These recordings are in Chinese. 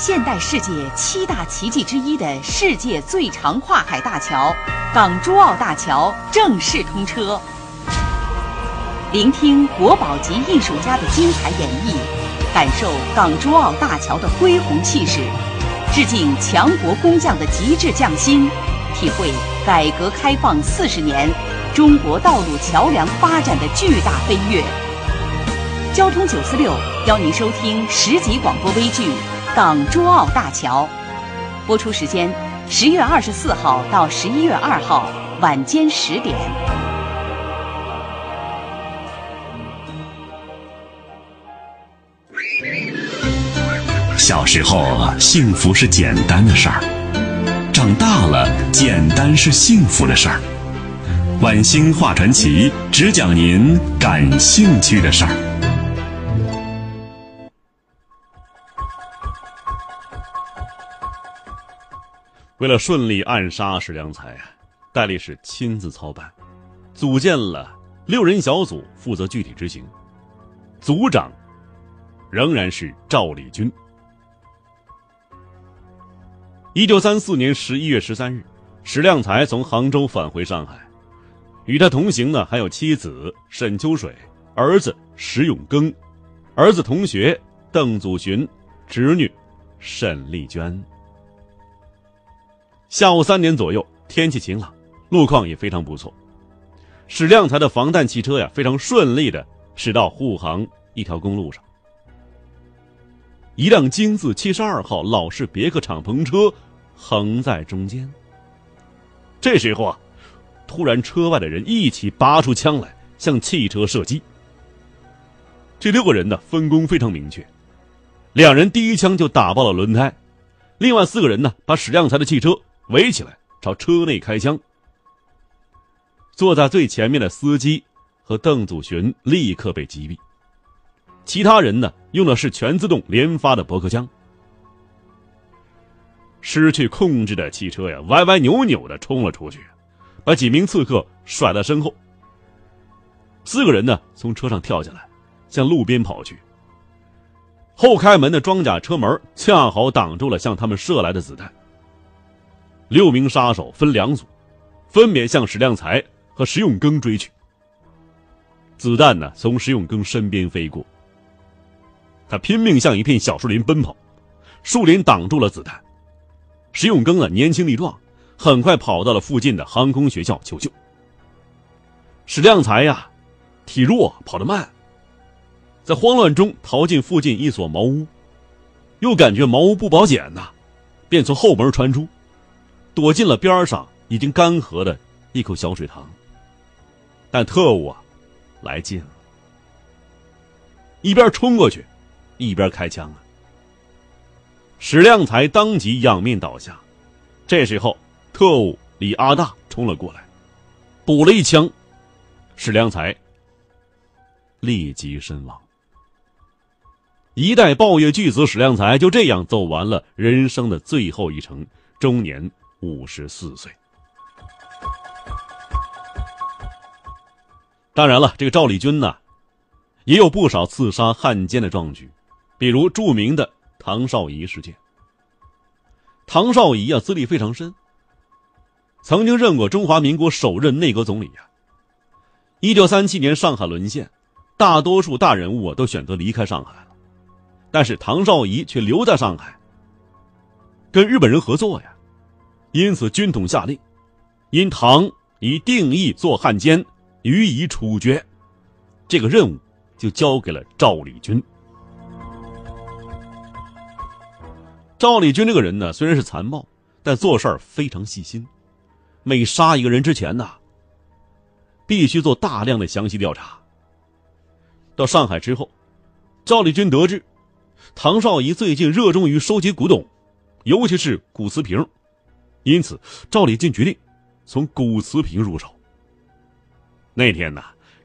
现代世界七大奇迹之一的世界最长跨海大桥——港珠澳大桥正式通车。聆听国宝级艺术家的精彩演绎，感受港珠澳大桥的恢宏气势，致敬强国工匠的极致匠心，体会改革开放四十年中国道路桥梁发展的巨大飞跃。交通九四六邀您收听十集广播微剧。港珠澳大桥播出时间：十月二十四号到十一月二号晚间十点。小时候，幸福是简单的事儿；长大了，简单是幸福的事儿。晚星话传奇，只讲您感兴趣的事儿。为了顺利暗杀史良才啊，戴笠是亲自操办，组建了六人小组负责具体执行，组长仍然是赵立军。一九三四年十一月十三日，史量才从杭州返回上海，与他同行的还有妻子沈秋水、儿子石永庚、儿子同学邓祖寻、侄女沈丽娟。下午三点左右，天气晴朗，路况也非常不错。史量才的防弹汽车呀，非常顺利的驶到沪杭一条公路上。一辆京字七十二号老式别克敞篷车横在中间。这时候啊，突然车外的人一起拔出枪来，向汽车射击。这六个人呢，分工非常明确，两人第一枪就打爆了轮胎，另外四个人呢，把史量才的汽车。围起来，朝车内开枪。坐在最前面的司机和邓祖寻立刻被击毙。其他人呢，用的是全自动连发的驳壳枪。失去控制的汽车呀，歪歪扭扭的冲了出去，把几名刺客甩在身后。四个人呢，从车上跳下来，向路边跑去。后开门的装甲车门恰好挡住了向他们射来的子弹。六名杀手分两组，分别向史量才和石永庚追去。子弹呢，从石永庚身边飞过，他拼命向一片小树林奔跑，树林挡住了子弹。石永庚呢，年轻力壮，很快跑到了附近的航空学校求救。史量才呀，体弱，跑得慢，在慌乱中逃进附近一所茅屋，又感觉茅屋不保险呐，便从后门传出。躲进了边上已经干涸的一口小水塘。但特务啊，来劲了，一边冲过去，一边开枪啊。史量才当即仰面倒下。这时候，特务李阿大冲了过来，补了一枪，史量才立即身亡。一代报业巨子史量才就这样走完了人生的最后一程，终年。五十四岁。当然了，这个赵立军呢，也有不少刺杀汉奸的壮举，比如著名的唐绍仪事件。唐绍仪啊，资历非常深，曾经任过中华民国首任内阁总理呀。一九三七年上海沦陷，大多数大人物啊都选择离开上海了，但是唐绍仪却留在上海，跟日本人合作呀。因此，军统下令，因唐以定义做汉奸，予以处决。这个任务就交给了赵立军。赵立军这个人呢，虽然是残暴，但做事儿非常细心。每杀一个人之前呢，必须做大量的详细调查。到上海之后，赵立军得知，唐绍仪最近热衷于收集古董，尤其是古瓷瓶。因此，赵立军决定从古瓷瓶入手。那天呢，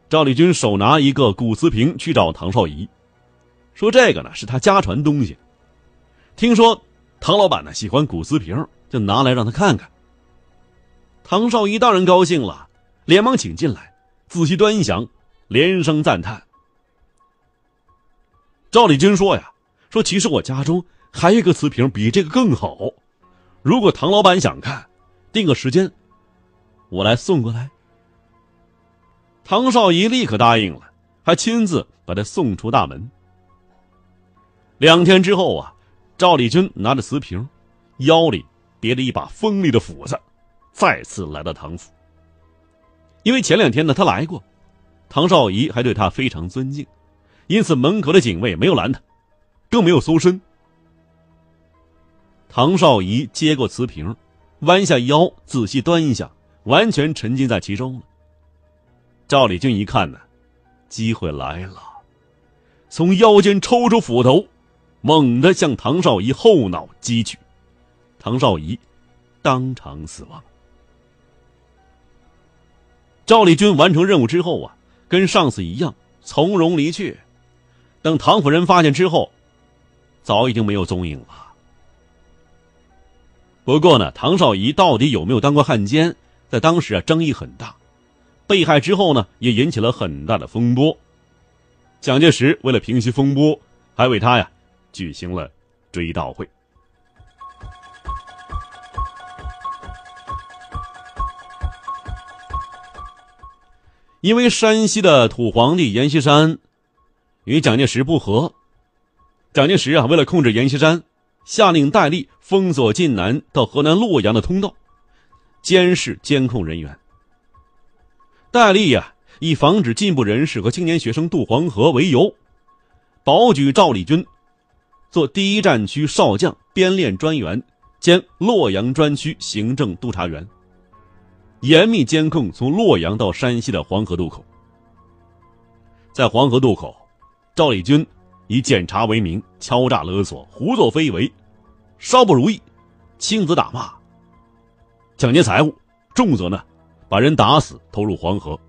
赵立军手拿一个古瓷瓶去找唐绍仪，说：“这个呢是他家传东西，听说唐老板呢喜欢古瓷瓶，就拿来让他看看。”唐绍仪当然高兴了，连忙请进来，仔细端详，连声赞叹。赵立军说：“呀，说其实我家中还有一个瓷瓶比这个更好。如果唐老板想看，定个时间，我来送过来。”唐绍仪立刻答应了，还亲自把他送出大门。两天之后啊，赵立军拿着瓷瓶，腰里别着一把锋利的斧子，再次来到唐府。因为前两天呢，他来过，唐绍仪还对他非常尊敬，因此门口的警卫没有拦他，更没有搜身。唐绍仪接过瓷瓶，弯下腰仔细端一下，完全沉浸在其中了。赵立军一看呢，机会来了，从腰间抽出斧头，猛地向唐绍仪后脑击去，唐绍仪当场死亡。赵立军完成任务之后啊，跟上次一样从容离去。等唐夫人发现之后，早已经没有踪影了。不过呢，唐绍仪到底有没有当过汉奸，在当时啊争议很大。被害之后呢，也引起了很大的风波。蒋介石为了平息风波，还为他呀举行了追悼会。因为山西的土皇帝阎锡山与蒋介石不和，蒋介石啊为了控制阎锡山，下令戴笠封锁晋南到河南洛阳的通道，监视监控人员。戴笠呀，以防止进步人士和青年学生渡黄河为由，保举赵立军做第一战区少将、编练专员兼洛阳专区行政督察员，严密监控从洛阳到山西的黄河渡口。在黄河渡口，赵立军以检查为名，敲诈勒索、胡作非为，稍不如意，轻则打骂、抢劫财物，重则呢。把人打死，投入黄河。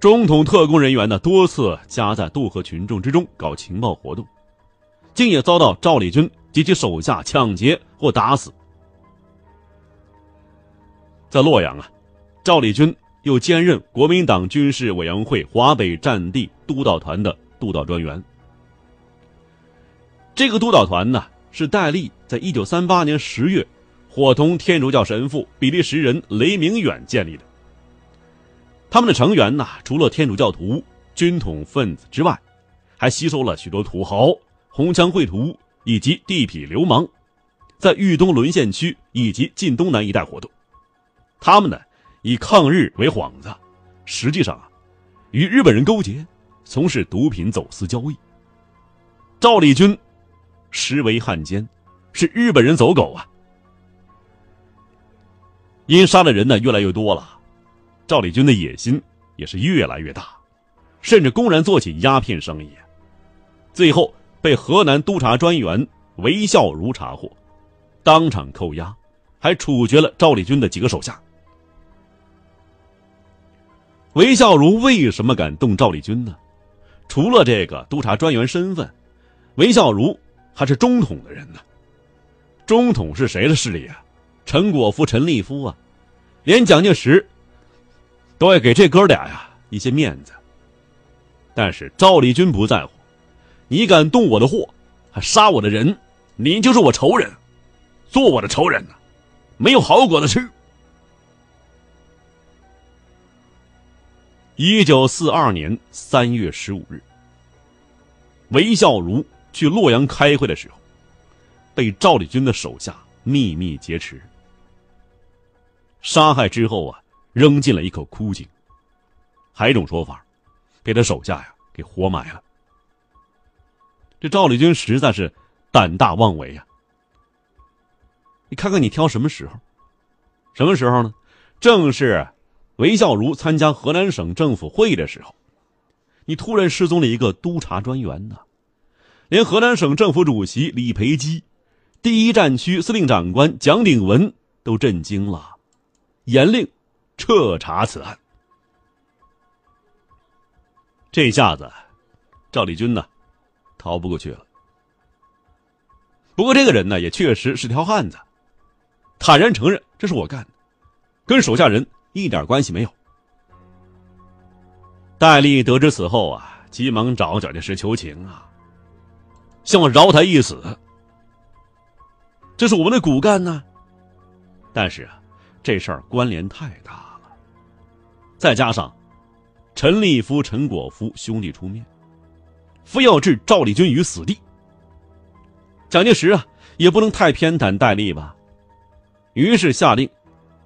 中统特工人员呢，多次夹在渡河群众之中搞情报活动，竟也遭到赵立军及其手下抢劫或打死。在洛阳啊，赵立军又兼任国民党军事委员会华北战地督导团的督导专员。这个督导团呢，是戴笠在一九三八年十月。伙同天主教神父比利时人雷明远建立的。他们的成员呢，除了天主教徒、军统分子之外，还吸收了许多土豪、红枪会徒以及地痞流氓，在豫东沦陷区以及晋东南一带活动。他们呢，以抗日为幌子，实际上啊，与日本人勾结，从事毒品走私交易。赵立军实为汉奸，是日本人走狗啊！因杀的人呢越来越多了，赵立军的野心也是越来越大，甚至公然做起鸦片生意。最后被河南督察专员韦孝孺查获，当场扣押，还处决了赵立军的几个手下。韦孝孺为什么敢动赵立军呢？除了这个督察专员身份，韦孝孺还是中统的人呢。中统是谁的势力啊？陈果夫、陈立夫啊，连蒋介石都要给这哥俩呀一些面子。但是赵立军不在乎，你敢动我的货，还杀我的人，你就是我仇人，做我的仇人呢，没有好果子吃。一九四二年三月十五日，韦孝孺去洛阳开会的时候，被赵立军的手下秘密劫持。杀害之后啊，扔进了一口枯井。还有一种说法，被他手下呀给活埋了。这赵立军实在是胆大妄为呀！你看看你挑什么时候？什么时候呢？正是韦孝孺参加河南省政府会议的时候，你突然失踪了一个督察专员呢，连河南省政府主席李培基、第一战区司令长官蒋鼎文都震惊了。严令彻查此案。这下子，赵立军呢，逃不过去了。不过这个人呢，也确实是条汉子，坦然承认这是我干的，跟手下人一点关系没有。戴笠得知此后啊，急忙找蒋介石求情啊，希望饶他一死。这是我们的骨干呢。但是啊，这事儿关联太大了，再加上陈立夫、陈果夫兄弟出面，非要置赵立军于死地。蒋介石啊，也不能太偏袒戴笠吧，于是下令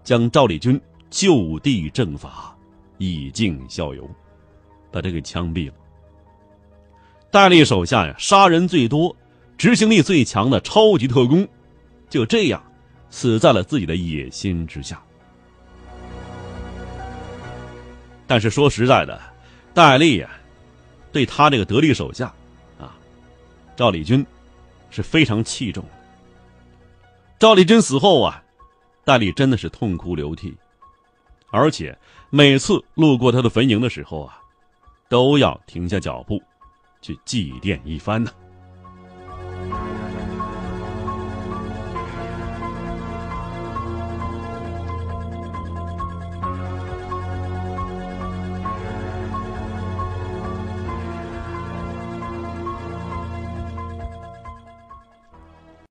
将赵立军就地正法，以儆效尤，把他给枪毙了。戴笠手下呀，杀人最多、执行力最强的超级特工，就这样死在了自己的野心之下。但是说实在的，戴笠呀，对他这个得力手下，啊，赵立军，是非常器重的。赵立军死后啊，戴笠真的是痛哭流涕，而且每次路过他的坟茔的时候啊，都要停下脚步。去祭奠一番呢。